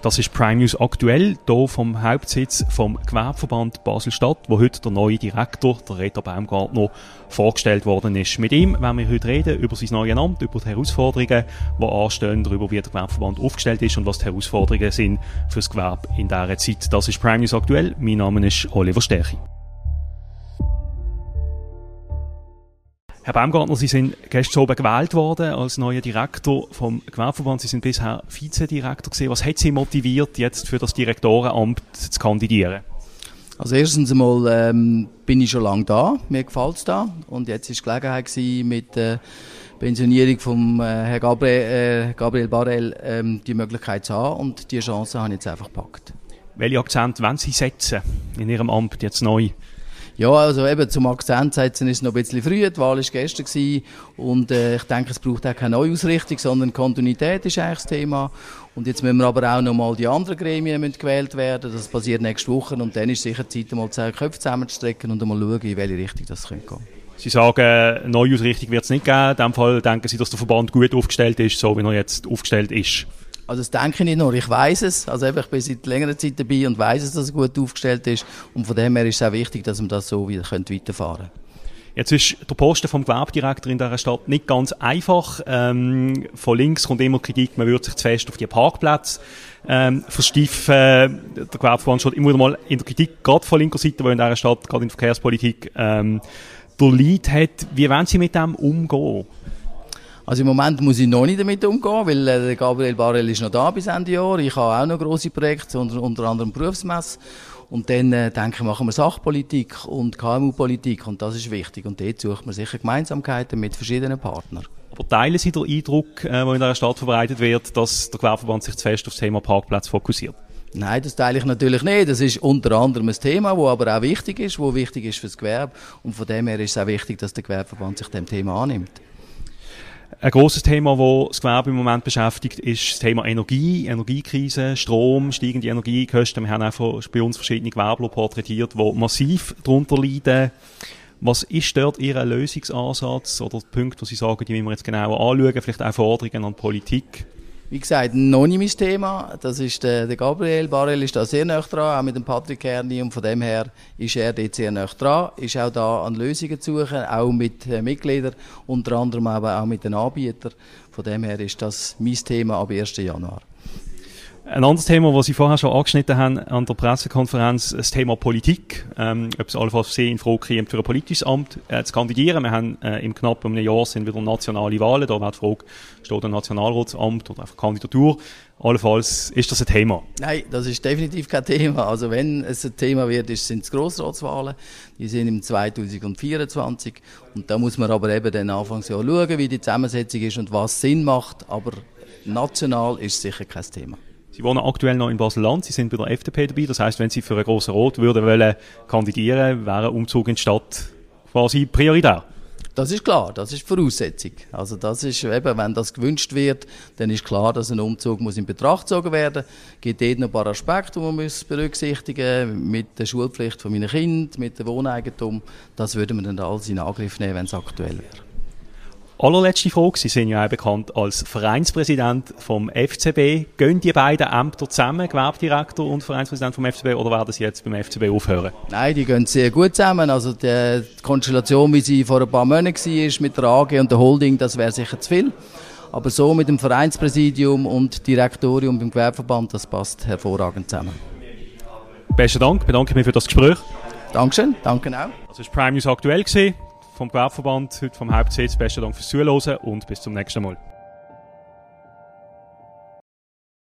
Das ist Prime News aktuell, hier vom Hauptsitz vom Gewerbeverband Basel-Stadt, wo heute der neue Direktor, der Reto Baumgartner, vorgestellt worden ist. Mit ihm werden wir heute reden über sein neues Amt, über die Herausforderungen, die anstehen, darüber, wie der Gewerbeverband aufgestellt ist und was die Herausforderungen sind für das Gewerbe in dieser Zeit. Das ist Prime News aktuell. Mein Name ist Oliver Stärchi. Herr Baumgartner, Sie sind gestern oben gewählt worden als neuer Direktor vom Gewerbeverband. Sie sind bisher Vizedirektor gesehen. Was hat Sie motiviert, jetzt für das Direktorenamt zu kandidieren? Also erstens einmal ähm, bin ich schon lange da, mir gefällt es da und jetzt ist die Gelegenheit gewesen, mit der Pensionierung von äh, Herrn Gabriel, äh, Gabriel Barel ähm, die Möglichkeit zu haben und die Chance habe ich jetzt einfach gepackt. Welche Akzent wollen Sie setzen in Ihrem Amt jetzt neu? Ja, also eben zum Akzent setzen ist noch ein bisschen früh. Die Wahl war gestern gewesen. und äh, ich denke, es braucht auch keine Neuausrichtung, sondern Kontinuität ist eigentlich das Thema. Und jetzt müssen wir aber auch noch mal die anderen Gremien müssen gewählt werden. Das passiert nächste Woche und dann ist sicher Zeit, mal zwei Köpfe zusammenzustrecken und mal schauen, in welche Richtung das könnte gehen. Sie sagen, Neuausrichtung wird es nicht geben. In dem Fall denken Sie, dass der Verband gut aufgestellt ist, so wie er jetzt aufgestellt ist. Also das denke ich nicht nur, ich weiß es. Also ich bin seit längerer Zeit dabei und weiß es, dass es gut aufgestellt ist. Und von dem her ist es auch wichtig, dass wir das so wieder weiterfahren können. Jetzt ist der Posten vom Gewerbedirektor in dieser Stadt nicht ganz einfach. Ähm, von links kommt immer Kritik, man würde sich zu fest auf die Parkplätze ähm, versteifen. Der Gewerbeverband steht immer wieder mal in der Kritik, gerade von linker Seite, wo in dieser Stadt, gerade in der Verkehrspolitik, ähm, der Lead hat. Wie wollen Sie mit dem umgehen? Also im Moment muss ich noch nicht damit umgehen, weil äh, Gabriel Barel ist noch da bis Ende Jahr. Ich habe auch noch grosse Projekte, unter, unter anderem Berufsmesse. Und dann, äh, denke ich, machen wir Sachpolitik und KMU-Politik und das ist wichtig. Und dort sucht man sicher Gemeinsamkeiten mit verschiedenen Partnern. Aber teilen Sie den Eindruck, äh, der in dieser Stadt verbreitet wird, dass der Gewerbeverband sich zu fest auf das Thema Parkplatz fokussiert? Nein, das teile ich natürlich nicht. Das ist unter anderem ein Thema, das aber auch wichtig ist, das wichtig ist für das Gewerbe. Und von dem her ist es auch wichtig, dass der Gewerbeverband sich dem Thema annimmt. Ein grosses Thema, das das Gewerbe im Moment beschäftigt, ist das Thema Energie, Energiekrise, Strom, steigende Energiekosten. Wir haben auch bei uns verschiedene Gewerbler porträtiert, die massiv darunter leiden. Was ist dort Ihr Lösungsansatz oder Punkt, wo Sie sagen, die müssen wir jetzt genauer anschauen, vielleicht auch Forderungen an Politik? Wie gesagt, noch nicht mein Thema. Das ist der, der Gabriel. Barel ist da sehr nah dran, auch mit dem Patrick Kerni. Und von dem her ist er dort sehr nah dran. Ist auch da an Lösungen zu suchen, auch mit äh, Mitgliedern, unter anderem aber auch mit den Anbietern. Von dem her ist das mein Thema ab 1. Januar. Ein anderes Thema, das Sie vorher schon angeschnitten haben an der Pressekonferenz, das Thema Politik. Ähm, ob es allenfalls Sie in Frage kommt, für ein politisches Amt äh, zu kandidieren. Wir haben äh, im knapp einem Jahr sind wieder nationale Wahlen. Da wird die Frage, steht ein Nationalratsamt oder einfach Kandidatur. Allenfalls ist das ein Thema? Nein, das ist definitiv kein Thema. Also wenn es ein Thema wird, sind es Grossratswahlen. Die sind im 2024. Und da muss man aber eben dann Anfangsjahr schauen, wie die Zusammensetzung ist und was Sinn macht. Aber national ist sicher kein Thema. Sie wohnen aktuell noch in Basel-Land, Sie sind bei der FDP dabei. Das heißt, wenn Sie für einen grossen Rot würden wollen kandidieren, wäre ein Umzug in die Stadt quasi prioritär. Das ist klar, das ist Voraussetzung. Also das ist eben, wenn das gewünscht wird, dann ist klar, dass ein Umzug muss in Betracht gezogen werden. Es gibt dort noch ein paar Aspekte, die man berücksichtigen muss, mit der Schulpflicht von meinen Kindern, mit dem Wohneigentum. Das würden wir dann alles in Angriff nehmen, wenn es aktuell wäre. Allerletzte Frage. Sie sind ja auch bekannt als Vereinspräsident vom FCB. Gehen die beiden Ämter zusammen, Gewerbedirektor und Vereinspräsident vom FCB, oder werden Sie jetzt beim FCB aufhören? Nein, die gehen sehr gut zusammen. Also die Konstellation, wie sie vor ein paar Monaten war, mit der AG und der Holding, das wäre sicher zu viel. Aber so mit dem Vereinspräsidium und Direktorium beim Gewerbeverband, das passt hervorragend zusammen. Besten Dank, bedanke mich für das Gespräch. Dankeschön, danke auch. Das war Prime News aktuell. Gewesen vom Gewerbeverband, heute vom Hauptsitz. Besten Dank fürs Zuhören und bis zum nächsten Mal.